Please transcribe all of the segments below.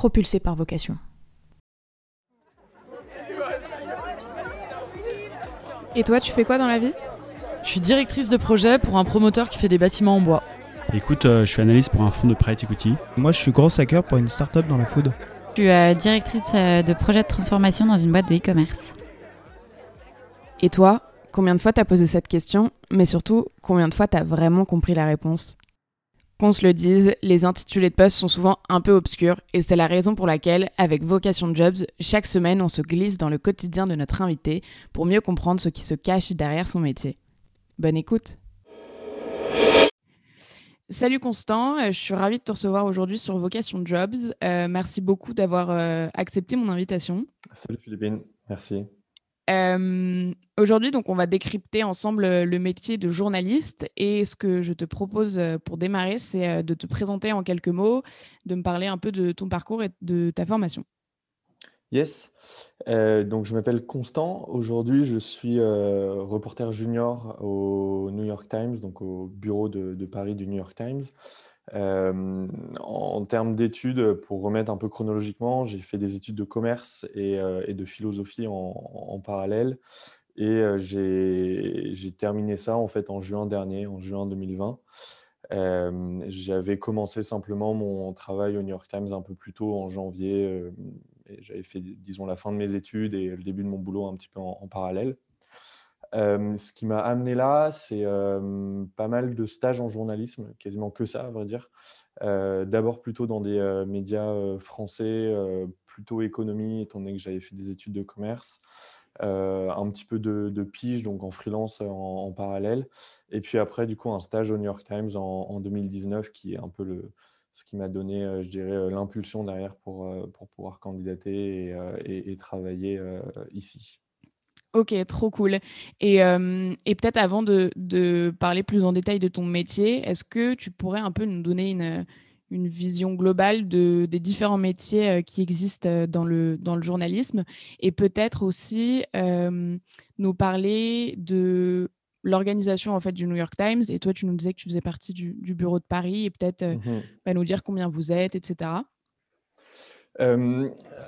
propulsé par vocation. Et toi, tu fais quoi dans la vie? Je suis directrice de projet pour un promoteur qui fait des bâtiments en bois. Écoute, euh, je suis analyste pour un fonds de private equity. Moi, je suis gros hacker pour une start-up dans la food. Je suis euh, directrice euh, de projet de transformation dans une boîte de e-commerce. Et toi, combien de fois t'as posé cette question Mais surtout, combien de fois t'as vraiment compris la réponse? Qu'on se le dise, les intitulés de poste sont souvent un peu obscurs et c'est la raison pour laquelle, avec Vocation Jobs, chaque semaine on se glisse dans le quotidien de notre invité pour mieux comprendre ce qui se cache derrière son métier. Bonne écoute Salut Constant, euh, je suis ravie de te recevoir aujourd'hui sur Vocation Jobs. Euh, merci beaucoup d'avoir euh, accepté mon invitation. Salut Philippine, merci. Aujourd'hui, donc, on va décrypter ensemble le métier de journaliste. Et ce que je te propose pour démarrer, c'est de te présenter en quelques mots, de me parler un peu de ton parcours et de ta formation. Yes. Euh, donc, je m'appelle Constant. Aujourd'hui, je suis euh, reporter junior au New York Times, donc au bureau de, Paris du New York Times. Euh, en termes d'études, pour remettre un peu chronologiquement, j'ai fait des études de commerce et, de philosophie en, parallèle. Et j'ai terminé ça en fait en juin dernier, en juin 2020. J'avais commencé simplement mon travail au New York Times un peu plus tôt en janvier j'avais fait, disons, la fin de mes études et le début de mon boulot un petit peu en, parallèle. Ce qui m'a amené là, c'est pas mal de stages en journalisme, quasiment que ça, à vrai dire. D'abord plutôt dans des médias français, plutôt économie, étant donné que j'avais fait des études de commerce. un petit peu de, pige, donc en freelance en, parallèle. Et puis après, du coup, un stage au New York Times en, en 2019, qui est un peu le, ce qui m'a donné, je dirais, l'impulsion derrière pour, pour pouvoir candidater et, travailler ici. Ok, trop cool. Et, et peut-être avant de, de, parler plus en détail de ton métier, est-ce que tu pourrais un peu nous donner une, une vision globale de, des différents métiers qui existent dans le, dans le journalisme? Et peut-être aussi nous parler de l'organisation en fait du New York Times. Et toi, tu nous disais que tu faisais partie du, bureau de Paris et peut-être euh, mmh bah, nous dire combien vous êtes, etc.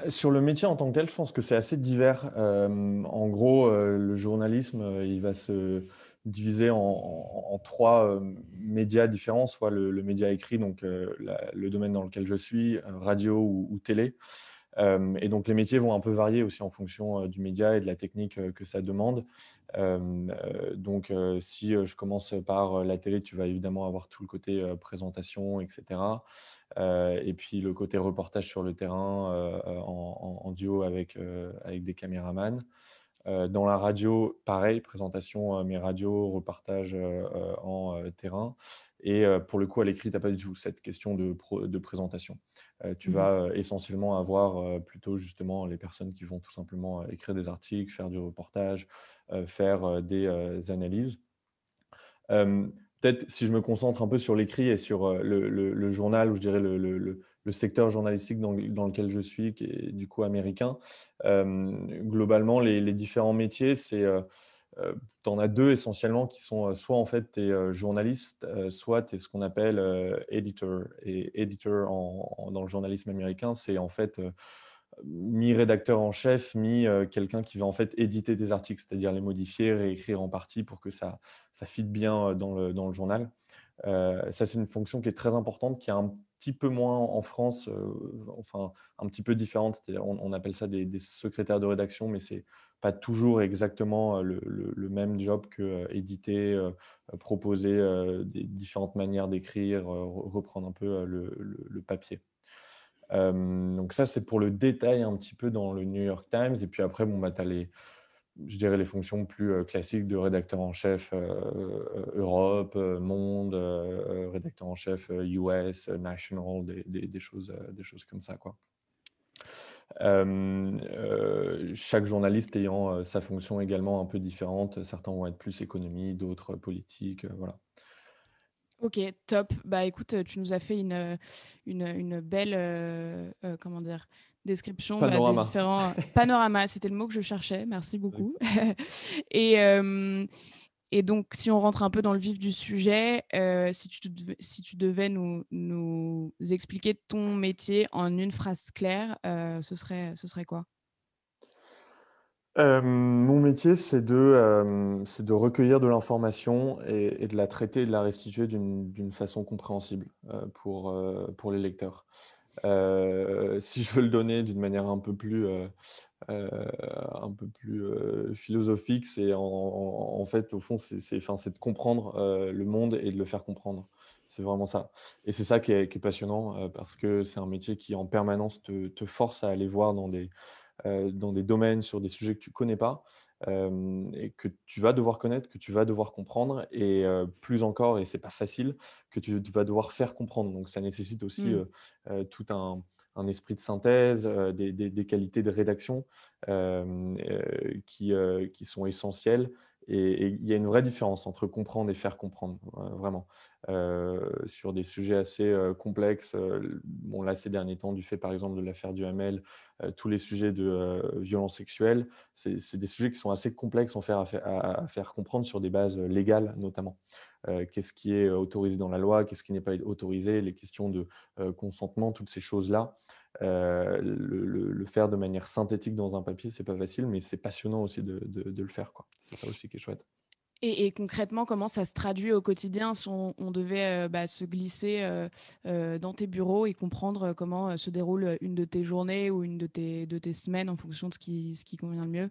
sur le métier en tant que tel, je pense que c'est assez divers. en gros, euh, le journalisme, euh, il va se diviser en, trois médias différents, soit le, média écrit, donc le domaine dans lequel je suis, radio ou télé, et donc les métiers vont un peu varier aussi en fonction du média et de la technique que ça demande. donc si je commence par la télé, tu vas évidemment avoir tout le côté présentation, etc. et puis le côté reportage sur le terrain en, duo avec, avec des caméramans. dans la radio, pareil, présentation, mais radio, reportage en terrain. Et pour le coup, à l'écrit, tu n'as pas du tout cette question de, de présentation. tu mmh vas essentiellement avoir plutôt justement les personnes qui vont tout simplement écrire des articles, faire du reportage, faire des analyses. Peut-être si je me concentre un peu sur l'écrit et sur le, journal, ou je dirais le, secteur journalistique dans, lequel je suis, qui est du coup américain, globalement, les, différents métiers, c'est euh, tu en as deux essentiellement qui sont euh, soit en fait tu es euh, journaliste, soit tu es ce qu'on appelle editor. Et editor dans le journalisme américain, c'est en fait mi-rédacteur en chef, mi quelqu'un qui va en fait éditer des articles, c'est-à-dire les modifier, réécrire en partie pour que ça, ça fit bien dans le, dans le journal. ça, c'est une fonction qui est très importante, qui est un petit peu moins en France, enfin un petit peu différente. On, appelle ça des, secrétaires de rédaction, mais c'est pas toujours exactement le, même job que éditer, proposer des différentes manières d'écrire, reprendre un peu le, papier. Donc ça, c'est pour le détail un petit peu dans le New York Times. Et puis après, bon, bah, tu as les, je dirais les fonctions plus classiques de rédacteur en chef Europe, Monde, rédacteur en chef US, National, des, choses, des choses comme ça. Quoi. Euh, chaque journaliste ayant euh, sa fonction également un peu différente. Certains vont être plus économie, d'autres politique. Euh, voilà. Ok, top. Bah écoute, tu nous as fait une, une, belle comment dire, description Panorama. des différents panoramas. C'était le mot que je cherchais. Merci beaucoup. et, Et donc, si on rentre un peu dans le vif du sujet, si, tu devais, si tu devais nous, nous expliquer ton métier en une phrase claire, ce, serait, ce serait quoi? Mon métier, c'est de, recueillir de l'information et, de la traiter et de la restituer d'une façon compréhensible pour, pour les lecteurs. si je veux le donner d'une manière un peu plus, philosophique, c'est en, fait, au fond, c'est de comprendre le monde et de le faire comprendre. C'est vraiment ça. Et c'est ça qui est, passionnant parce que c'est un métier qui en permanence te, force à aller voir dans des, euh, dans des domaines, sur des sujets que tu ne connais pas euh, et que tu vas devoir connaître, que tu vas devoir comprendre et euh, plus encore, et c'est pas facile, que tu vas devoir faire comprendre. Donc ça nécessite aussi mmh. tout un, un, esprit de synthèse, des, des, qualités de rédaction qui, qui sont essentielles et il y a une vraie différence entre comprendre et faire comprendre, vraiment. sur des sujets assez complexes, bon, là, ces derniers temps, du fait par exemple de l'affaire du Hamel, tous les sujets de violence sexuelle, c'est des sujets qui sont assez complexes à faire, à, faire comprendre sur des bases légales notamment. qu'est-ce qui est autorisé dans la loi, qu'est-ce qui n'est pas autorisé, les questions de consentement, toutes ces choses-là. Le, faire de manière synthétique dans un papier, c'est pas facile, mais c'est passionnant aussi de, le faire. C'est ça aussi qui est chouette. Et, concrètement, comment ça se traduit au quotidien si on, devait bah, se glisser dans tes bureaux et comprendre comment se déroule une de tes journées ou une de tes, semaines en fonction de ce qui convient le mieux?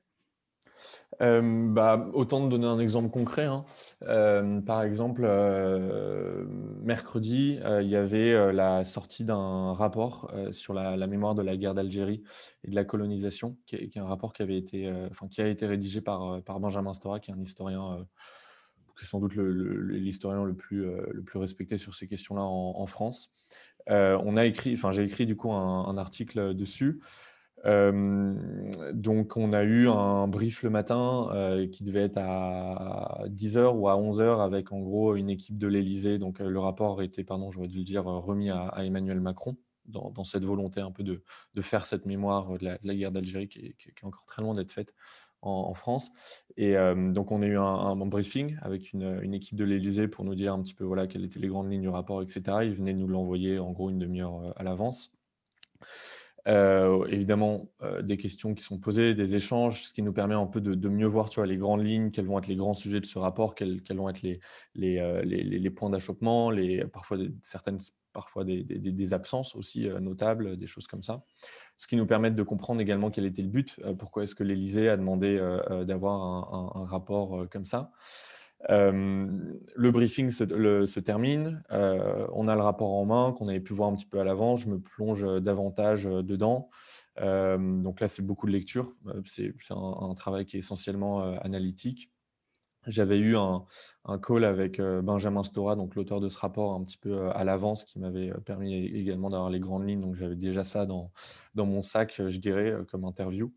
Euh, bah, autant de donner un exemple concret. Hein. Euh, par exemple, euh, mercredi, il y avait la sortie d'un rapport sur la, mémoire de la guerre d'Algérie et de la colonisation, qui est, un rapport qui, avait été, enfin, qui a été rédigé par, par Benjamin Stora, qui est un historien, qui est sans doute l'historien le, plus, le plus respecté sur ces questions-là en, France. on j'ai écrit du coup un article dessus donc, on a eu un brief le matin qui devait être à 10h ou à 11h avec en gros une équipe de l'Elysée. Donc, le rapport était, pardon, j'aurais dû le dire, remis à, Emmanuel Macron dans, cette volonté un peu de, faire cette mémoire de la, guerre d'Algérie qui, est encore très loin d'être faite en, France. Et donc, on a eu un, briefing avec une, équipe de l'Elysée pour nous dire un petit peu voilà, quelles étaient les grandes lignes du rapport, etc. Ils venaient nous l'envoyer en gros une demi-heure à l'avance. Euh, évidemment, euh, des questions qui sont posées, des échanges, ce qui nous permet un peu de, mieux voir tu vois, les grandes lignes, quels vont être les grands sujets de ce rapport, quels, vont être les, euh, les, points d'achoppement, les, parfois certaines parfois des, des, absences aussi notables, des choses comme ça. Ce qui nous permet de comprendre également quel était le but, pourquoi est-ce que l'Élysée a demandé d'avoir un, rapport comme ça le briefing se, termine, on a le rapport en main qu'on avait pu voir un petit peu à l'avance, je me plonge davantage dedans. donc là, c'est beaucoup de lecture, c'est un, travail qui est essentiellement analytique. J'avais eu un, call avec Benjamin Stora, l'auteur de ce rapport, un petit peu à l'avance, qui m'avait permis également d'avoir les grandes lignes. Donc j'avais déjà ça dans mon sac, je dirais, comme interview.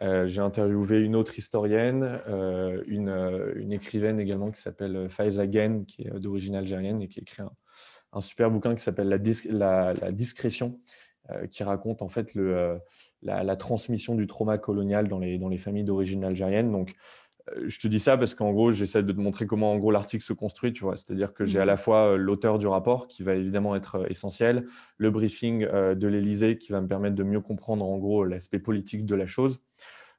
Euh, j'ai interviewé une autre historienne, euh, euh, une, écrivaine également qui s'appelle Faiza qui est d'origine algérienne et qui écrit un, super bouquin qui s'appelle la, discrétion, qui raconte en fait la, transmission du trauma colonial dans les, dans les familles d'origine algérienne. Donc, je te dis ça parce qu'en gros, j'essaie de te montrer comment en gros l'article se construit, tu vois. C'est-à-dire que j'ai à mmh. la fois l'auteur du rapport qui va évidemment être essentiel, le briefing de l'Élysée qui va me permettre de mieux comprendre en gros l'aspect politique de la chose,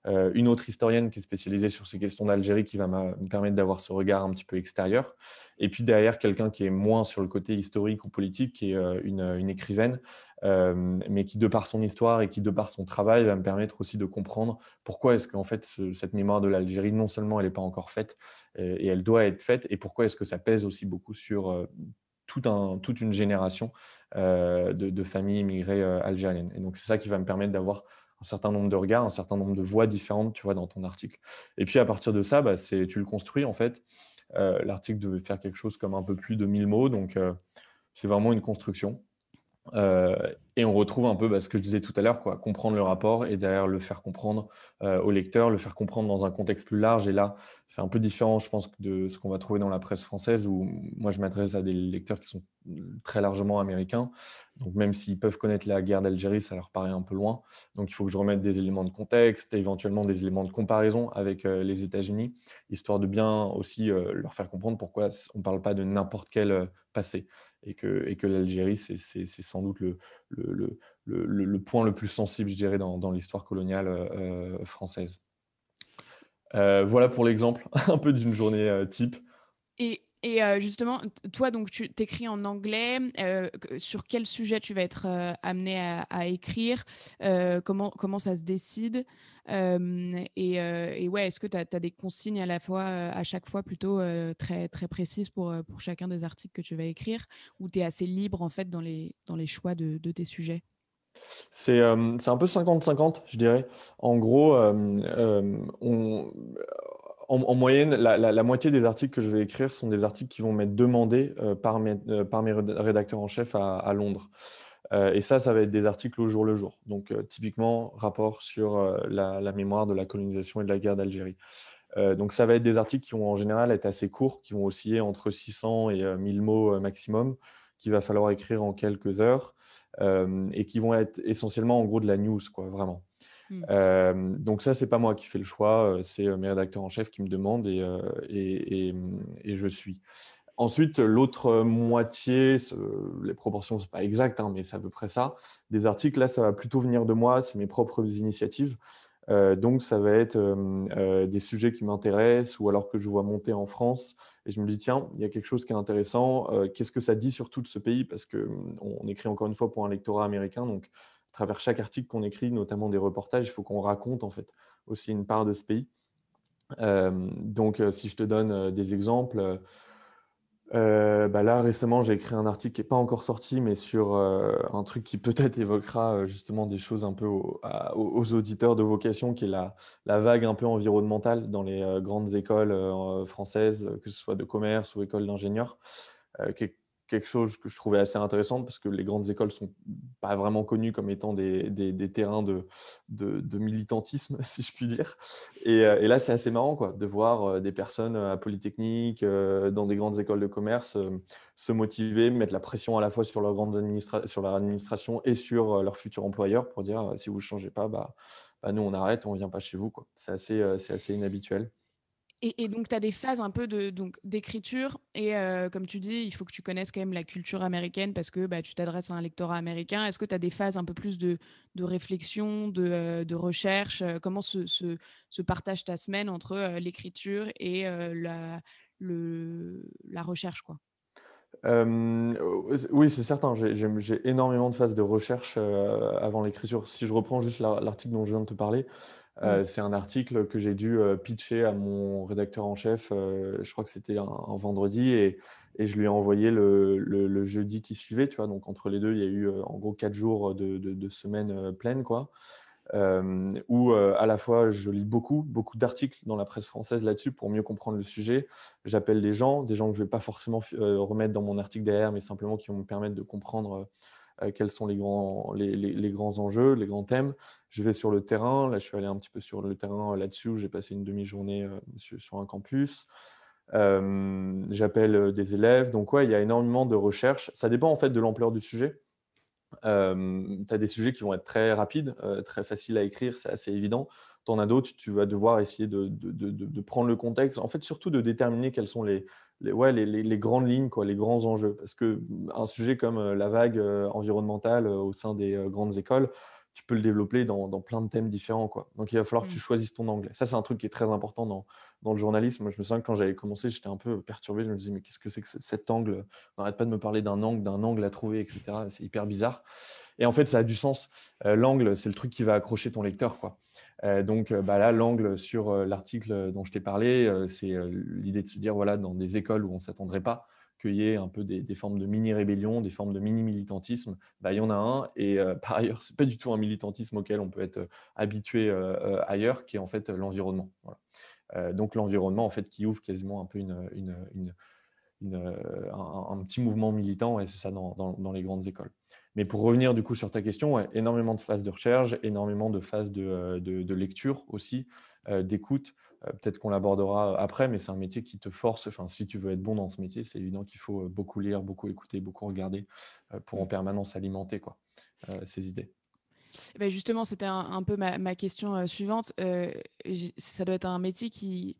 euh, une autre historienne qui est spécialisée sur ces questions d'Algérie qui va me permettre d'avoir ce regard un petit peu extérieur. Et puis derrière, quelqu'un qui est moins sur le côté historique ou politique, qui est euh, une, écrivaine, euh, mais qui, de par son histoire et qui, de par son travail, va me permettre aussi de comprendre pourquoi est-ce qu'en fait, cette mémoire de l'Algérie, non seulement elle n'est pas encore faite, et elle doit être faite, et pourquoi est-ce que ça pèse aussi beaucoup sur un, toute une génération de, familles immigrées algériennes. Et donc, c'est ça qui va me permettre d'avoir un certain nombre de regards, un certain nombre de voix différentes, tu vois, dans ton article. Et puis à partir de ça, bah, tu le construis en fait. Euh, l'article devait faire quelque chose comme un peu plus de 1000 mots, donc euh, c'est vraiment une construction. Euh, Et on retrouve un peu bah, ce que je disais tout à l'heure, quoi, comprendre le rapport et derrière le faire comprendre euh, au lecteur, le faire comprendre dans un contexte plus large. Et là, c'est un peu différent, je pense, de ce qu'on va trouver dans la presse française, où moi, je m'adresse à des lecteurs qui sont très largement américains. Donc, même s'ils peuvent connaître la guerre d'Algérie, ça leur paraît un peu loin. Donc, il faut que je remette des éléments de contexte, éventuellement des éléments de comparaison avec euh, les États-Unis, histoire de bien aussi euh, leur faire comprendre pourquoi on ne parle pas de n'importe quel passé et que, l'Algérie, c'est sans doute le, point le plus sensible, je dirais, dans, l'histoire coloniale euh, française. Euh, voilà pour l'exemple, un peu d'une journée euh, type. Et, justement, toi, donc, tu t'écris en anglais. sur quel sujet tu vas être amené à, écrire comment ça se décide et, ouais, est-ce que tu as, des consignes à la fois, à chaque fois plutôt très, très précises pour, pour chacun des articles que tu vas écrire ou tu es assez libre en fait dans les, dans les choix de, tes sujets? C'est un peu 50-50, je dirais. En gros, en, moyenne, la, moitié des articles que je vais écrire sont des articles qui vont m'être demandés par, mes, par mes rédacteurs en chef à Londres. Euh, et ça, ça va être des articles au jour le jour. Donc, euh, typiquement, rapport sur euh, la, mémoire de la colonisation et de la guerre d'Algérie. donc, ça va être des articles qui vont en général être assez courts, qui vont osciller entre 600 et 1000 mots maximum, qu'il va falloir écrire en quelques heures, et qui vont être essentiellement en gros de la news, quoi, vraiment. Mmh. donc ça, c'est pas moi qui fais le choix, c'est mes rédacteurs en chef qui me demandent et, et, et je suis. Ensuite, l'autre moitié, les proportions, ce n'est pas exact, hein, mais c'est à peu près ça. Des articles, là, ça va plutôt venir de moi, c'est mes propres initiatives. Euh, donc, ça va être euh, euh, des sujets qui m'intéressent ou alors que je vois monter en France. Et je me dis, tiens, il y a quelque chose qui est intéressant. Qu'est-ce que ça dit sur tout ce pays? Parce qu'on écrit encore une fois pour un lectorat américain. Donc, à travers chaque article qu'on écrit, notamment des reportages, il faut qu'on raconte en fait aussi une part de ce pays. donc, si je te donne des exemples, euh, bah là, récemment, j'ai écrit un article qui n'est pas encore sorti, mais sur euh, un truc qui peut-être évoquera euh, justement des choses un peu aux, auditeurs de vocation, qui est la, vague un peu environnementale dans les grandes écoles françaises, que ce soit de commerce ou écoles d'ingénieurs, quelque chose que je trouvais assez intéressant parce que les grandes écoles sont pas vraiment connues comme étant des, des, terrains de, de, militantisme, si je puis dire. Et, euh, et là, c'est assez marrant quoi, de voir euh, des personnes à Polytechnique, euh, dans des grandes écoles de commerce, se motiver, mettre la pression à la fois sur leur, grande administra sur leur administration et sur leur futur employeur pour dire si vous ne changez pas, bah, bah, nous on arrête, on ne vient pas chez vous. C'est assez, assez inhabituel. Et, donc, tu as des phases un peu d'écriture. Et euh, comme tu dis, il faut que tu connaisses quand même la culture américaine parce que bah, tu t'adresses à un lectorat américain. Est-ce que tu as des phases un peu plus de, réflexion, de, euh, recherche euh, Comment se, partage ta semaine entre l'écriture et la, la recherche quoi? Oui, c'est certain. J'ai énormément de phases de recherche avant l'écriture. Si je reprends juste l'article dont je viens de te parler, euh, c'est un article que j'ai dû euh, pitcher à mon rédacteur en chef, euh, je crois que c'était un, vendredi, et, je lui ai envoyé le, jeudi qui suivait. Tu vois, donc entre les deux, il y a eu en gros quatre jours de, de, semaine pleine, quoi, où à la fois je lis beaucoup, beaucoup d'articles dans la presse française là-dessus pour mieux comprendre le sujet. J'appelle des gens, des gens que je ne vais pas forcément remettre dans mon article derrière, mais simplement qui vont me permettre de comprendre euh, quels sont les grands, les, grands enjeux, les grands thèmes. Je vais sur le terrain. Là, je suis allé un petit peu sur le terrain là-dessus. J'ai passé une demi-journée euh, sur, un campus. Euh, j'appelle des élèves. Donc, ouais, il y a énormément de recherches. Ça dépend en fait de l'ampleur du sujet. Tu as des sujets qui vont être très rapides, très faciles à écrire, c'est assez évident. Tu en as d'autres, tu vas devoir essayer de, de, prendre le contexte, en fait, surtout de déterminer quels sont les, les, ouais, les, les, grandes lignes, quoi, les grands enjeux. Parce qu'un sujet comme euh, la vague euh, environnementale euh, au sein des grandes écoles, tu peux le développer dans, dans, plein de thèmes différents. Quoi. Donc il va falloir que tu mmh. choisisses ton angle. Ça, c'est un truc qui est très important dans, dans le journalisme. Je me souviens que quand j'avais commencé, j'étais un peu perturbé. Je me disais, mais qu'est-ce que c'est que cet angle? On n'arrête pas de me parler d'un angle, d'un angle à trouver, etc. C'est hyper bizarre. Et en fait, ça a du sens. L'angle, c'est le truc qui va accrocher ton lecteur. Quoi. Euh, donc euh, bah là, l'angle sur euh, l'article dont je t'ai parlé, c'est l'idée de se dire, voilà, dans des écoles où on ne s'attendrait pas qu'il y ait un peu des, formes de mini-rébellion, des formes de mini-militantisme, bah, il y en a un. Et par ailleurs, ce n'est pas du tout un militantisme auquel on peut être habitué ailleurs, qui est en fait l'environnement. donc l'environnement, en fait, qui ouvre quasiment un peu une, un, petit mouvement militant, et c'est ça dans, dans, les grandes écoles. Mais pour revenir du coup sur ta question, énormément de phases de recherche, énormément de phases de, de, lecture aussi, d'écoute. Peut-être qu'on l'abordera après, mais c'est un métier qui te force. Enfin, si tu veux être bon dans ce métier, c'est évident qu'il faut beaucoup lire, beaucoup écouter, beaucoup regarder pour en mmh. permanence alimenter quoi, ces idées. Eh ben, justement, c'était un, peu ma, question suivante. ça doit être un métier qui,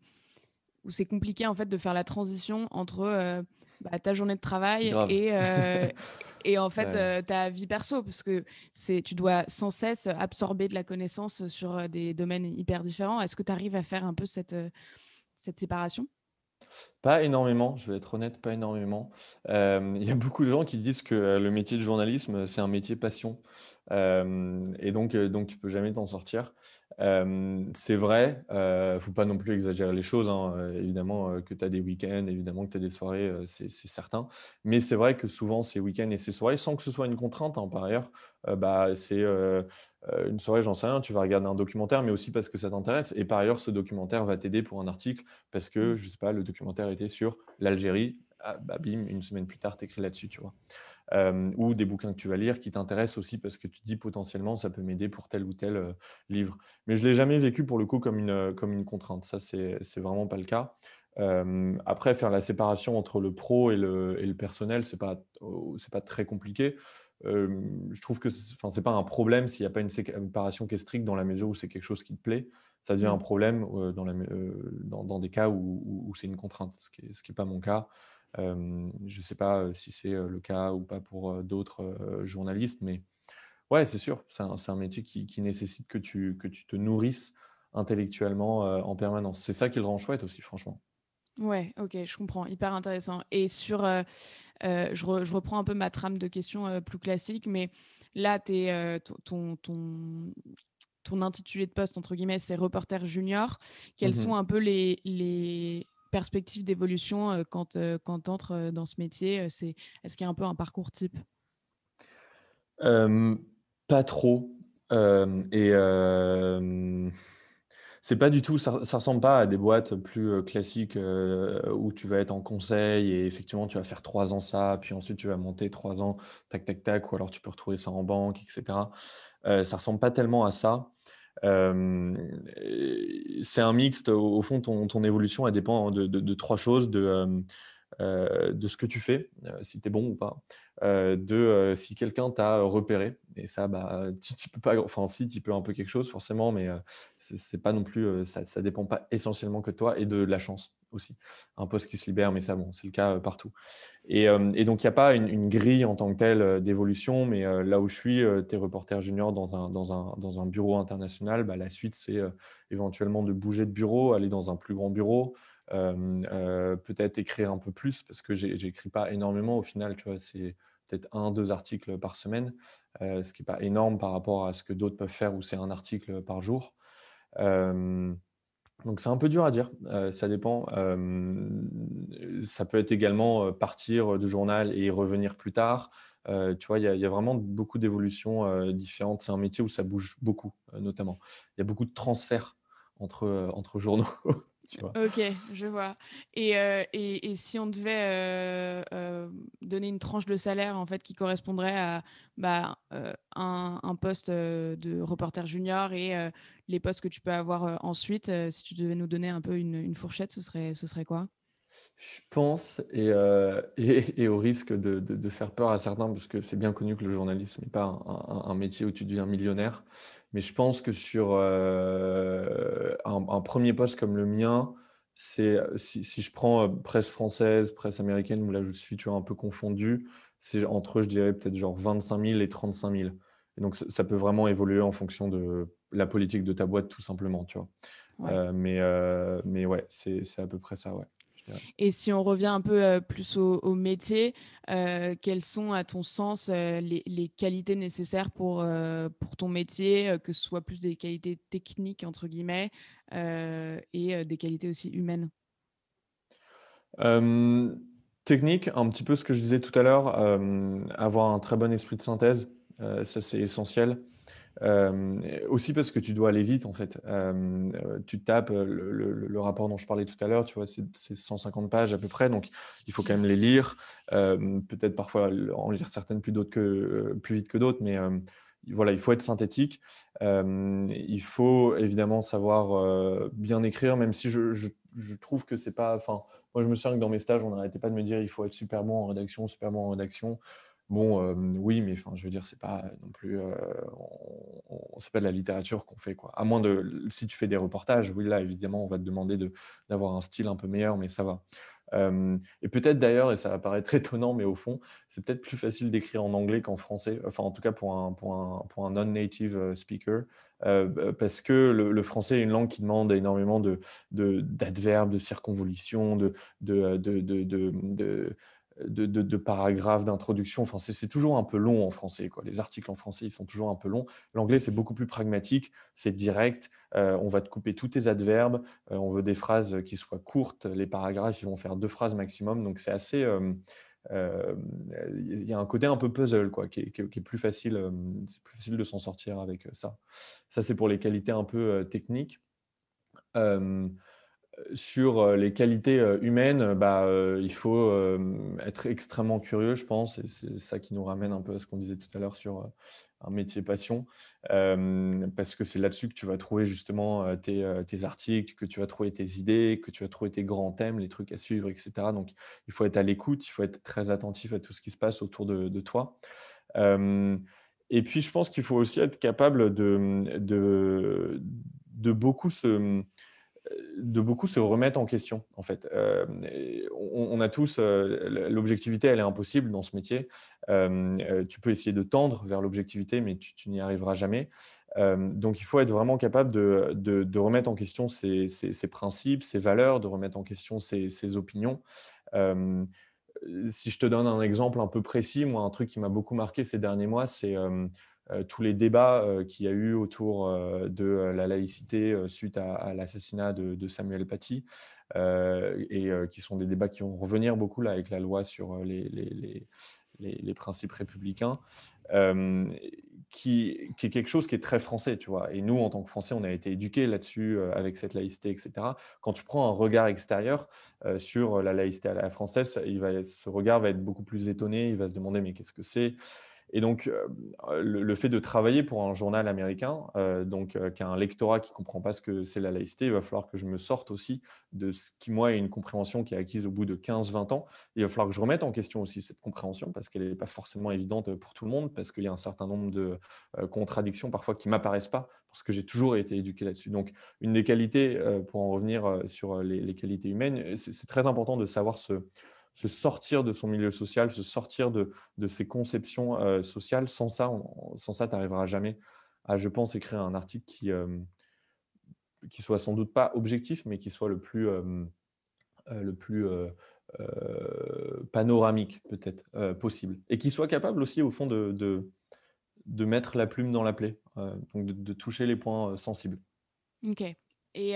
où c'est compliqué en fait de faire la transition entre bah, ta journée de travail et, et en fait ta vie perso, parce que tu dois sans cesse absorber de la connaissance sur des domaines hyper différents. Est-ce que tu arrives à faire un peu cette, cette séparation? Pas énormément, je vais être honnête, pas énormément. il y a beaucoup de gens qui disent que le métier de journalisme, c'est un métier passion. et donc, donc tu peux jamais t'en sortir. C'est vrai, ne faut pas non plus exagérer les choses. Hein, évidemment que tu as des week-ends, évidemment que tu as des soirées, c'est certain. Mais c'est vrai que souvent, ces week-ends et ces soirées, sans que ce soit une contrainte, hein, par ailleurs, bah, c'est euh, une soirée, j'en sais rien, tu vas regarder un documentaire, mais aussi parce que ça t'intéresse. Et par ailleurs, ce documentaire va t'aider pour un article parce que, mmh. je sais pas, le documentaire était sur l'Algérie. Ah, bah, bim, une semaine plus tard, tu écris là-dessus, tu vois. Euh, ou des bouquins que tu vas lire qui t'intéressent aussi parce que tu te dis potentiellement ça peut m'aider pour tel ou tel euh, livre. Mais je ne l'ai jamais vécu pour le coup comme une, comme une contrainte. Ça, c'est vraiment pas le cas. après, faire la séparation entre le pro et le, et le personnel, ce n'est pas, oh, pas très compliqué je trouve que ce n'est pas un problème s'il n'y a pas une séparation qui est stricte dans la mesure où c'est quelque chose qui te plaît. Ça devient un mmh. problème dans, la, dans, des cas où, c'est une contrainte, ce qui n'est pas mon cas. Je ne sais pas si c'est le cas ou pas pour d'autres journalistes, mais ouais, c'est sûr, c'est un, métier qui, nécessite que tu, que tu te nourrisses intellectuellement en permanence. C'est ça qui le rend chouette aussi, franchement. Ouais, ok, je comprends, hyper intéressant. Et sur, euh, euh, je, reprends un peu ma trame de questions euh, plus classiques, mais là, es, ton, ton, ton, intitulé de poste, entre guillemets, c'est reporter junior. Quelles mmh sont un peu les, les perspectives d'évolution quand, quand tu entres dans ce métier c'est, Est-ce qu'il y a un peu un parcours type? Pas trop. et c'est pas du tout, ça, ça ressemble pas à des boîtes plus classiques où tu vas être en conseil et effectivement tu vas faire trois ans ça, puis ensuite tu vas monter trois ans, tac, tac, tac, ou alors tu peux retrouver ça en banque, etc. ça ressemble pas tellement à ça. C'est un mixte, au, fond, ton, ton, évolution, elle dépend de, de, trois choses, de, de ce que tu fais, si tu es bon ou pas, de si quelqu'un t'a repéré. Et ça, bah, tu, peux pas, enfin, si tu peux un peu quelque chose, forcément, mais c'est pas non plus, ça, ça dépend pas essentiellement que de toi et de la chance aussi. Un poste qui se libère, mais ça, bon, c'est le cas partout. Et, donc, il n'y a pas une, grille en tant que telle d'évolution, mais là où je suis, tu es reporter junior dans un, dans un, dans un bureau international, bah, la suite, c'est éventuellement de bouger de bureau, aller dans un plus grand bureau, peut-être écrire un peu plus parce que j'écris pas énormément au final, tu vois, c'est peut-être un, deux articles par semaine, ce qui n'est pas énorme par rapport à ce que d'autres peuvent faire où c'est un article par jour. donc c'est un peu dur à dire, ça dépend. ça peut être également partir du journal et revenir plus tard. tu vois, il y, a vraiment beaucoup d'évolutions différentes. C'est un métier où ça bouge beaucoup, notamment. Il y a beaucoup de transferts entre, entre journaux. Ok, je vois. Et, euh, et, et, si on devait euh, euh, donner une tranche de salaire en fait qui correspondrait à bah, un, un, poste de reporter junior et les postes que tu peux avoir ensuite, si tu devais nous donner un peu une, une fourchette, ce serait, ce serait quoi? Je pense, et, et, et, au risque de, de, faire peur à certains, parce que c'est bien connu que le journalisme n'est pas un, un, métier où tu deviens millionnaire, mais je pense que sur euh, un, premier poste comme le mien, c'est si, je prends euh, presse française, presse américaine, où là je suis tu vois, un peu confondu, c'est entre, je dirais, peut-être genre 25 000 et 35 000. Et donc ça, peut vraiment évoluer en fonction de la politique de ta boîte, tout simplement, tu vois. Euh, mais, mais ouais, c'est à peu près ça, ouais. Et si on revient un peu euh, plus au, métier, euh, quelles sont, à ton sens, euh, les, qualités nécessaires pour, pour ton métier, que ce soit plus des qualités techniques, entre guillemets, et des qualités aussi humaines? Technique, un petit peu ce que je disais tout à l'heure, avoir un très bon esprit de synthèse, ça c'est essentiel. Aussi parce que tu dois aller vite, en fait. tu tapes le, rapport dont je parlais tout à l'heure, tu vois, c'est 150 pages à peu près, donc il faut quand même les lire. Peut-être parfois en lire certaines plus, que, plus vite que d'autres, mais voilà, il faut être synthétique. il faut évidemment savoir bien écrire, même si je, trouve que c'est pas. Enfin, moi, je me souviens que dans mes stages, on n'arrêtait pas de me dire il faut être super bon en rédaction, super bon en rédaction. Bon, oui, mais enfin, je veux dire, c'est pas non plus, c'est pas de la littérature qu'on fait, quoi. À moins de, si tu fais des reportages, oui, là, évidemment, on va te demander d'avoir un style un peu meilleur, mais ça va et peut-être d'ailleurs, et ça va paraître étonnant, mais au fond, c'est peut-être plus facile d'écrire en anglais qu'en français, enfin en tout cas pour un, non-native speaker, parce que le, français est une langue qui demande énormément d'adverbes, de, d'adverbes, de circonvolutions, de de, paragraphes, d'introduction. Enfin, c'est toujours un peu long en français. Les articles en français, ils sont toujours un peu longs. L'anglais, c'est beaucoup plus pragmatique, c'est direct. Euh, on va te couper tous tes adverbes. Euh, on veut des phrases qui soient courtes. Les paragraphes, ils vont faire deux phrases maximum. Donc, c'est assez. Euh, il y a un côté un peu puzzle quoi, qui, est, plus facile, c'est plus facile de s'en sortir avec ça. Ça, c'est pour les qualités un peu techniques sur les qualités humaines, bah, il faut être extrêmement curieux, je pense, et c'est ça qui nous ramène un peu à ce qu'on disait tout à l'heure sur un métier passion, parce que c'est là-dessus que tu vas trouver justement tes, articles, que tu vas trouver tes idées, que tu vas trouver tes grands thèmes, les trucs à suivre, etc. Donc, il faut être à l'écoute, il faut être très attentif à tout ce qui se passe autour de, toi. et puis, je pense qu'il faut aussi être capable de beaucoup se de beaucoup se remettre en question, en fait. Euh, on, a tous, euh, l'objectivité, elle est impossible dans ce métier. Euh, tu peux essayer de tendre vers l'objectivité, mais tu, n'y arriveras jamais. donc, il faut être vraiment capable de, remettre en question ses, principes, ses valeurs, de remettre en question ses, opinions. si je te donne un exemple un peu précis, moi, un truc qui m'a beaucoup marqué ces derniers mois, c'est tous les débats euh, qu'il y a eu autour euh, de la laïcité suite à, l'assassinat de, Samuel Paty, et qui sont des débats qui vont revenir beaucoup là, avec la loi sur les, principes républicains, qui, qui, est quelque chose qui est très français, tu vois. Et nous, en tant que Français, on a été éduqués là-dessus avec cette laïcité, etc. Quand tu prends un regard extérieur sur la laïcité à la française, il va, ce regard va être beaucoup plus étonné, il va se demander mais qu'est-ce que c'est? Et donc, euh, le, fait de travailler pour un journal américain, euh, donc euh, qui a un lectorat qui ne comprend pas ce que c'est la laïcité, il va falloir que je me sorte aussi de ce qui, moi, est une compréhension qui est acquise au bout de 15-20 ans. Il va falloir que je remette en question aussi cette compréhension parce qu'elle n'est pas forcément évidente pour tout le monde, parce qu'il y a un certain nombre de contradictions parfois qui ne m'apparaissent pas, parce que j'ai toujours été éduqué là-dessus. Donc, une des qualités, pour en revenir sur les, les qualités humaines, c'est très important de savoir se se sortir de son milieu social, se sortir de, ses conceptions euh, sociales. Sans ça, sans ça, tu n'arriveras jamais à, je pense, écrire un article qui, euh, qui soit sans doute pas objectif, mais qui soit le plus, euh, le plus panoramique, peut-être, possible. Et qui soit capable aussi, au fond, de, de, mettre la plume dans la plaie, donc de, de, toucher les points sensibles. Ok. Et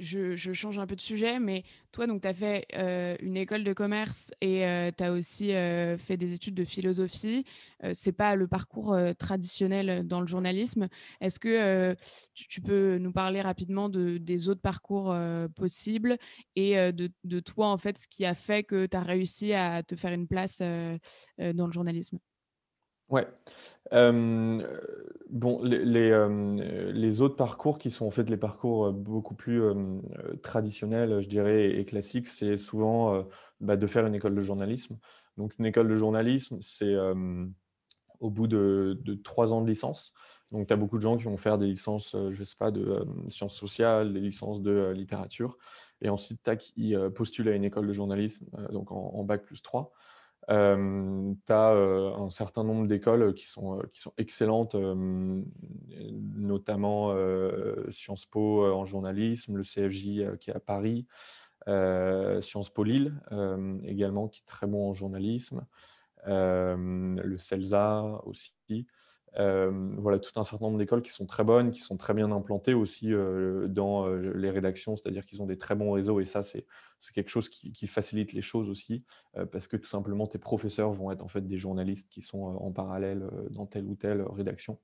je, change un peu de sujet, mais toi, tu as fait euh, une école de commerce et euh, tu as aussi euh, fait des études de philosophie. c'est pas le parcours traditionnel dans le journalisme. Est-ce que tu, peux nous parler rapidement de, des autres parcours possibles et de, toi, en fait, ce qui a fait que tu as réussi à te faire une place dans le journalisme? Ouais. bon, les, les, autres parcours qui sont en fait les parcours beaucoup plus traditionnels, je dirais, et classiques, c'est souvent bah, de faire une école de journalisme. Donc, une école de journalisme, c'est au bout de, trois ans de licence. Donc, tu as beaucoup de gens qui vont faire des licences, je sais pas, de sciences sociales, des licences de littérature. Et ensuite, tac, ils postulent à une école de journalisme, donc en, en bac plus 3 tu as un certain nombre d'écoles qui sont, qui sont excellentes, notamment Sciences Po en journalisme, le CFJ qui est à Paris, Sciences Po Lille également qui est très bon en journalisme, le CELSA aussi. Voilà, tout un certain nombre d'écoles qui sont très bonnes, qui sont très bien implantées aussi dans les rédactions, c'est-à-dire qu'ils ont des très bons réseaux et ça, c'est quelque chose qui, qui, facilite les choses aussi parce que tout simplement, tes professeurs vont être en fait des journalistes qui sont en parallèle dans telle ou telle rédaction.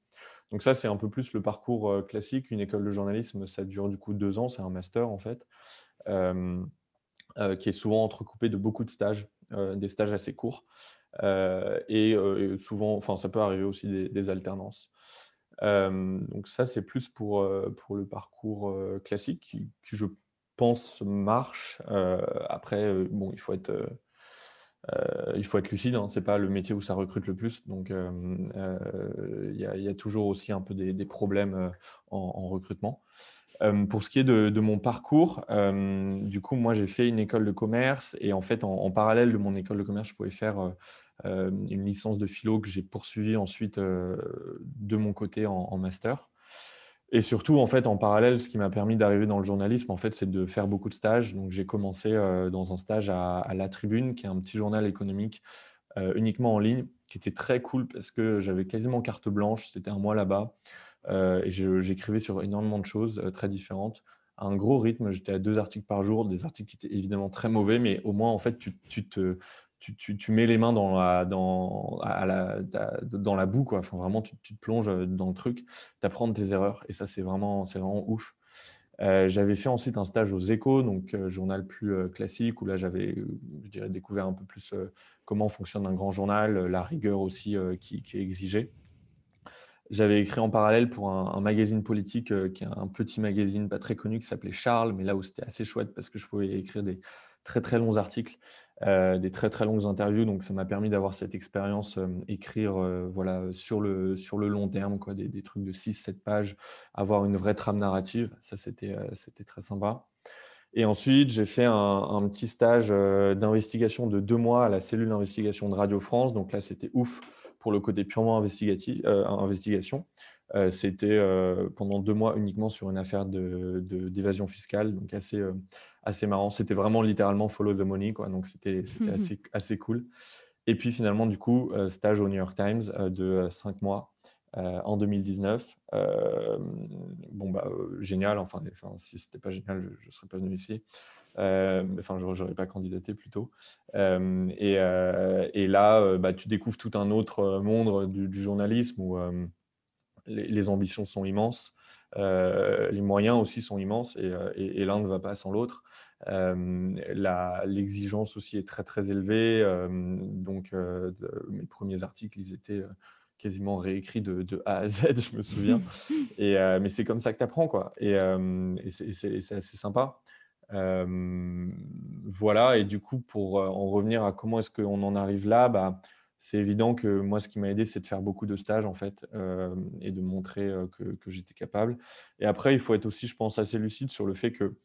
Donc ça, c'est un peu plus le parcours classique. Une école de journalisme, ça dure du coup deux ans, c'est un master en fait, qui est souvent entrecoupé de beaucoup de stages, des stages assez courts. Et, souvent, enfin, ça peut arriver aussi des, alternances. donc ça, c'est plus pour, pour le parcours classique qui, je pense, marche. après, bon, il faut être euh, il faut être lucide, hein, ce n'est pas le métier où ça recrute le plus. Donc, euh, euh, il y, a toujours aussi un peu des, problèmes en, recrutement. pour ce qui est de, mon parcours, du coup, moi, j'ai fait une école de commerce et en fait, en, parallèle de mon école de commerce, je pouvais faire une licence de philo que j'ai poursuivie ensuite de mon côté en master. Et surtout, en fait, en parallèle, ce qui m'a permis d'arriver dans le journalisme, en fait, c'est de faire beaucoup de stages. Donc, j'ai commencé euh, dans un stage à, La Tribune, qui est un petit journal économique euh, uniquement en ligne, qui était très cool parce que j'avais quasiment carte blanche. C'était un mois là-bas. Euh, et j'écrivais sur énormément de choses très différentes. un gros rythme, j'étais à deux articles par jour, des articles qui étaient évidemment très mauvais, mais au moins, en fait, tu, tu te tu, mets les mains dans la, boue, quoi. Enfin, vraiment, tu, te plonges dans le truc, tu apprends tes erreurs, et ça, c'est vraiment, ouf. Euh, j'avais fait ensuite un stage aux échos, donc euh, journal plus euh, classique, où là, j'avais, je dirais, découvert un peu plus comment fonctionne un grand journal, la rigueur aussi qui, est exigée. J'avais écrit en parallèle pour un, magazine politique qui est un petit magazine pas très connu qui s'appelait Charles, mais là où c'était assez chouette parce que je pouvais écrire des très très longs articles euh, des très très longues interviews. Donc ça m'a permis d'avoir cette expérience, euh, écrire euh, voilà, sur, le, sur le long terme, des, trucs de 6-7 pages, avoir une vraie trame narrative. Ça, c'était c'était très sympa. Et ensuite, j'ai fait un, petit stage d'investigation de deux mois à la cellule d'investigation de Radio France. Donc là, c'était ouf pour le côté purement investigation. Euh, c'était euh, pendant deux mois uniquement sur une affaire d'évasion de, fiscale, donc assez, euh, assez marrant. C'était vraiment littéralement follow the money, quoi, donc c'était assez, assez cool. Et puis finalement, du coup, stage au New York Times de cinq mois en 2019. bon, bah, génial. Enfin, enfin si c'était pas génial, je ne serais pas venu ici. enfin, je n'aurais pas candidaté plutôt. Et, et, là, bah, tu découvres tout un autre monde du, du journalisme où les, ambitions sont immenses, euh, les moyens aussi sont immenses et, euh, l'un ne va pas sans l'autre. Euh, l'exigence aussi est très très élevée. donc mes premiers articles, ils étaient quasiment réécrits de, A à Z, je me souviens. et, mais c'est comme ça que tu apprends, quoi. Et, c'est assez sympa. voilà, et du coup, pour en revenir à comment est-ce qu'on en arrive là, bah, c'est évident que moi, ce qui m'a aidé, c'est de faire beaucoup de stages en fait euh, et de montrer euh, que, j'étais capable. Et après, il faut être aussi, je pense, assez lucide sur le fait que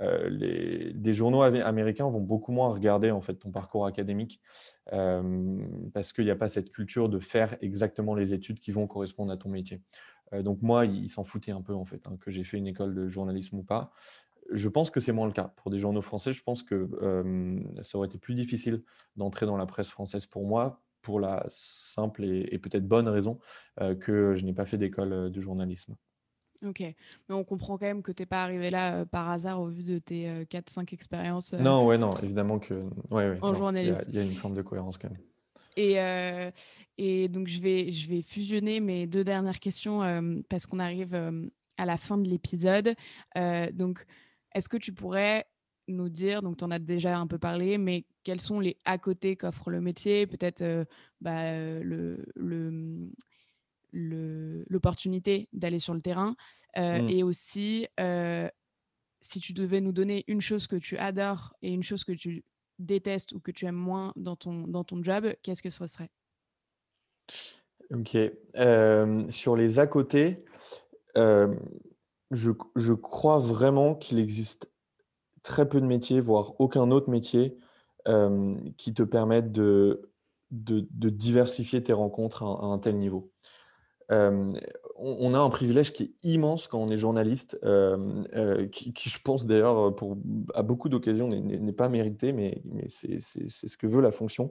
euh, les, des journaux américains vont beaucoup moins regarder en fait ton parcours académique parce qu'il n'y a pas cette culture de faire exactement les études qui vont correspondre à ton métier. donc moi, ils s'en foutaient un peu en fait hein, que j'ai fait une école de journalisme ou pas je pense que c'est moins le cas. Pour des journaux français, je pense que ça aurait été plus difficile d'entrer dans la presse française pour moi pour la simple et, peut-être bonne raison euh, que je n'ai pas fait d'école euh, de journalisme. Ok, mais on comprend quand même que tu n'es pas arrivé là euh, par hasard au vu de tes 4-5 expériences. non, ouais, non, évidemment que. Ouais, en journalisme. Il y, a une forme de cohérence quand même. Et, et donc, je vais, je vais fusionner mes deux dernières questions parce qu'on arrive à la fin de l'épisode. donc, est-ce que tu pourrais nous dire, donc tu en as déjà un peu parlé, mais quels sont les à côté qu'offre le métier Peut-être euh, bah, le, l'opportunité d'aller sur le terrain euh, mmh. et aussi euh, si tu devais nous donner une chose que tu adores et une chose que tu détestes ou que tu aimes moins dans ton, dans ton job, qu'est-ce que ce serait? Ok. sur les à côté, je, je, crois vraiment qu'il existe très peu de métiers, voire aucun autre métier, euh, qui te permettent de, diversifier tes rencontres à, un tel niveau. Euh, on, a un privilège qui est immense quand on est journaliste, euh, qui, je pense d'ailleurs à beaucoup d'occasions n'est pas mérité, mais, mais c'est ce que veut la fonction,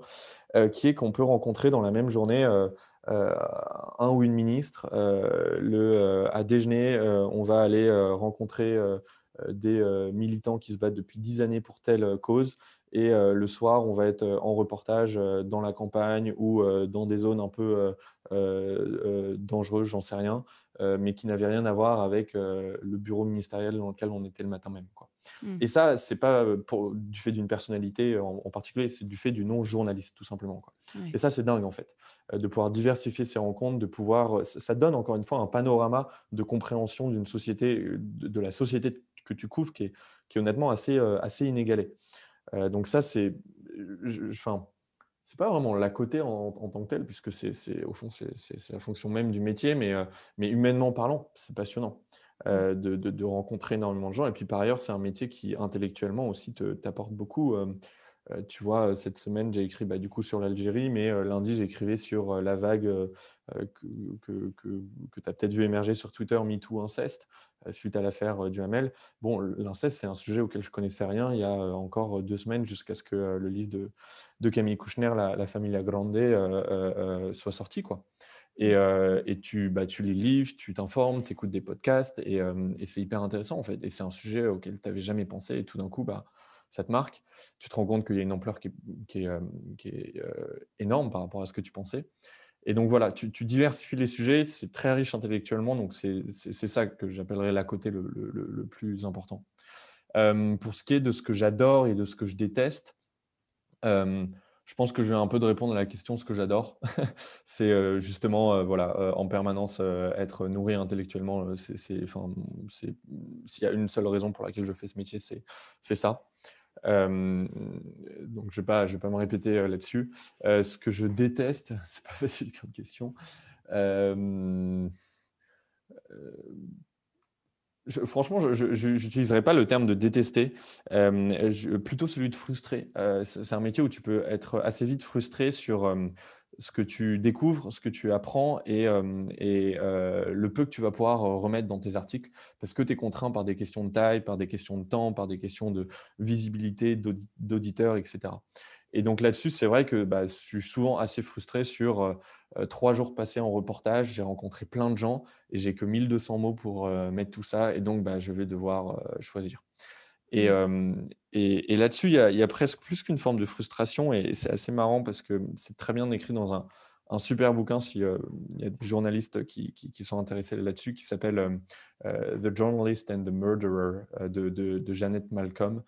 qui est qu'on peut rencontrer dans la même journée un ou une ministre. le, à déjeuner, on va aller rencontrer des militants qui se battent depuis dix années pour telle cause. Et le soir, on va être en reportage dans la campagne ou dans des zones un peu dangereuses, j'en sais rien, mais qui n'avaient rien à voir avec le bureau ministériel dans lequel on était le matin même. Quoi. Mmh. Et ça, c'est pas pour, du fait d'une personnalité en, particulier, c'est du fait du non-journaliste, tout simplement. Quoi. Et ça, c'est dingue, en fait, de pouvoir diversifier ses rencontres, de pouvoir. Ça donne encore une fois un panorama de compréhension d'une société, de, la société que tu couvres, qui est, qui est honnêtement assez, assez inégalée. Euh, donc ça, c'est, enfin, c'est pas vraiment l'à côté en, tant que tel, puisque c'est, au fond, c'est, la fonction même du métier, mais, euh, mais humainement parlant, c'est passionnant. Euh, mmh. de, de, rencontrer énormément de gens. Et puis par ailleurs, c'est un métier qui intellectuellement aussi te, t'apporte beaucoup. Tu vois, cette semaine, j'ai écrit bah, du coup sur l'Algérie, mais lundi, j'écrivais sur la vague que, que, que, que tu as peut-être vu émerger sur Twitter, MeToo Inceste. Euh, suite à l'affaire euh, du Hamel. Bon, l'inceste, c'est un sujet auquel je connaissais rien il y a euh, encore deux semaines jusqu'à ce que le livre de, de Camille Kouchner, La, la Familia Grande, soit sorti. Quoi. Et, mmh. et tu, bah, tu lis le livre, tu t'informes, tu écoutes des podcasts et, et c'est hyper intéressant en fait. Et c'est un sujet auquel tu n'avais jamais pensé et tout d'un coup, bah, ça te marque. Tu te rends compte qu'il y a une ampleur qui est, qui est énorme par rapport à ce que tu pensais. Et donc voilà, tu, diversifies les sujets, c'est très riche intellectuellement, donc c'est ça que j'appellerais la côté le, plus important. Euh, pour ce qui est de ce que j'adore et de ce que je déteste, euh, je pense que je vais un peu de répondre à la question ce que j'adore. c'est euh, justement voilà, en permanence être nourri intellectuellement. S'il y a une seule raison pour laquelle je fais ce métier, c'est ça donc, je ne vais, pas, je me répéter là-dessus. ce que je déteste, c'est pas facile comme question. franchement, je n'utiliserai pas le terme de détester, plutôt celui de frustré. c'est un métier où tu peux être assez vite frustré sur ce que tu découvres, ce que tu apprends et, euh, euh, le peu que tu vas pouvoir euh, remettre dans tes articles parce que tu es contraint par des questions de taille, par des questions de temps, par des questions de visibilité, d'auditeurs, etc. Et donc là-dessus, c'est vrai que bah, je suis souvent assez frustré sur trois jours passés en reportage. J'ai rencontré plein de gens et j'ai que 1200 mots pour mettre tout ça. Et donc, bah, je vais devoir choisir. Mmh. Et, là-dessus, il y, a presque plus qu'une forme de frustration et c'est assez marrant parce que c'est très bien écrit dans un, super bouquin s'il y a des journalistes qui, sont intéressés là-dessus qui s'appelle The Journalist and the Murderer de, de, Janet Malcolm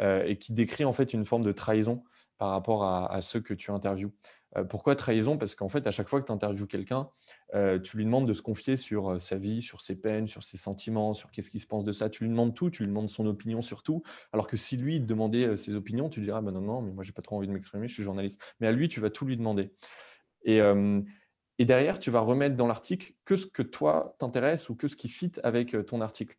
et qui décrit en fait une forme de trahison par rapport à, à ceux que tu interviews. Euh, pourquoi trahison? Parce qu'en fait, à chaque fois que tu interviews quelqu'un, euh, tu lui demandes de se confier sur euh, sa vie, sur ses peines, sur ses sentiments, sur qu'est-ce qu'il se pense de ça. Tu lui demandes tout, tu lui demandes son opinion sur tout. Alors que si lui, te demandait ses opinions, tu lui diras bah non, non, mais moi, j'ai pas trop envie de m'exprimer, je suis journaliste. Mais à lui, tu vas tout lui demander. Et, et derrière, tu vas remettre dans l'article que ce que toi t'intéresse ou que ce qui fit avec ton article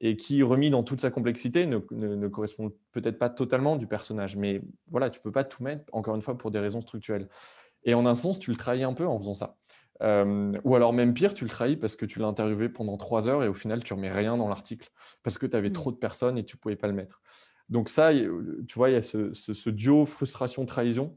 et qui, remis dans toute sa complexité, ne, ne, correspond peut-être pas totalement du personnage. Mais voilà, tu ne peux pas tout mettre, encore une fois, pour des raisons structurelles. Et en un sens, tu le trahis un peu en faisant ça. Euh, ou alors même pire, tu le trahis parce que tu l'as interviewé pendant trois heures et au final, tu remets rien dans l'article parce que tu avais mmh. trop de personnes et tu ne pouvais pas le mettre. Donc ça, tu vois, il y a ce, duo frustration-trahison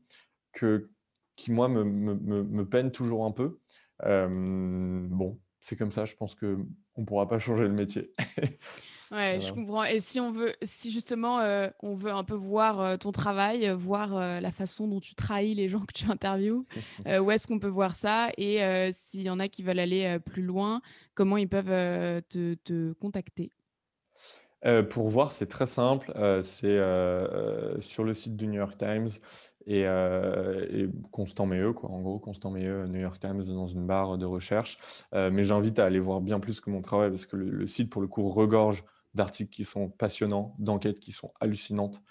que, qui, moi, me, me, me, peine toujours un peu. Euh, bon, c'est comme ça, je pense qu'on ne pourra pas changer le métier. ouais, je comprends. Et si on veut, si justement euh, on veut un peu voir euh, ton travail, voir euh, la façon dont tu trahis les gens que tu interviews, où est-ce qu'on peut voir ça Et s'il y en a qui veulent aller plus loin, comment ils peuvent te, te, contacter? Pour voir, c'est très simple. c'est sur le site du New York Times et, euh, et, Constant Meilleux, quoi. En gros, Constant Meilleux, New York Times dans une barre de recherche. Euh, mais j'invite à aller voir bien plus que mon travail parce que le, site, pour le coup, regorge d'articles qui sont passionnants, d'enquêtes qui sont hallucinantes.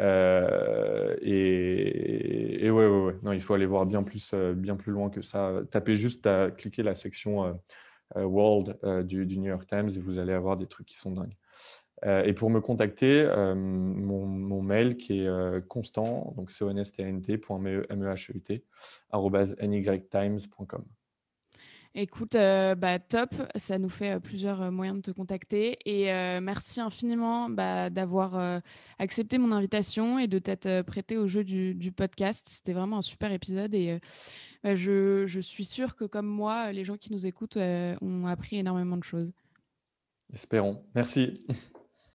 Euh, et, ouais, ouais, ouais, non, il faut aller voir bien plus, bien plus loin que ça. Tapez juste à cliquer la section World du, du, New York Times et vous allez avoir des trucs qui sont dingues. Euh, et pour me contacter, euh, mon, mail qui est euh, constant, donc c-o-n-s-t-n-t.mehet, nytimes.com. Écoute, bah, top, ça nous fait plusieurs moyens de te contacter et merci infiniment bah, d'avoir accepté mon invitation et de t'être prêté au jeu du, podcast. C'était vraiment un super épisode et bah, je, je, suis sûre que comme moi, les gens qui nous écoutent ont appris énormément de choses. Espérons. Merci.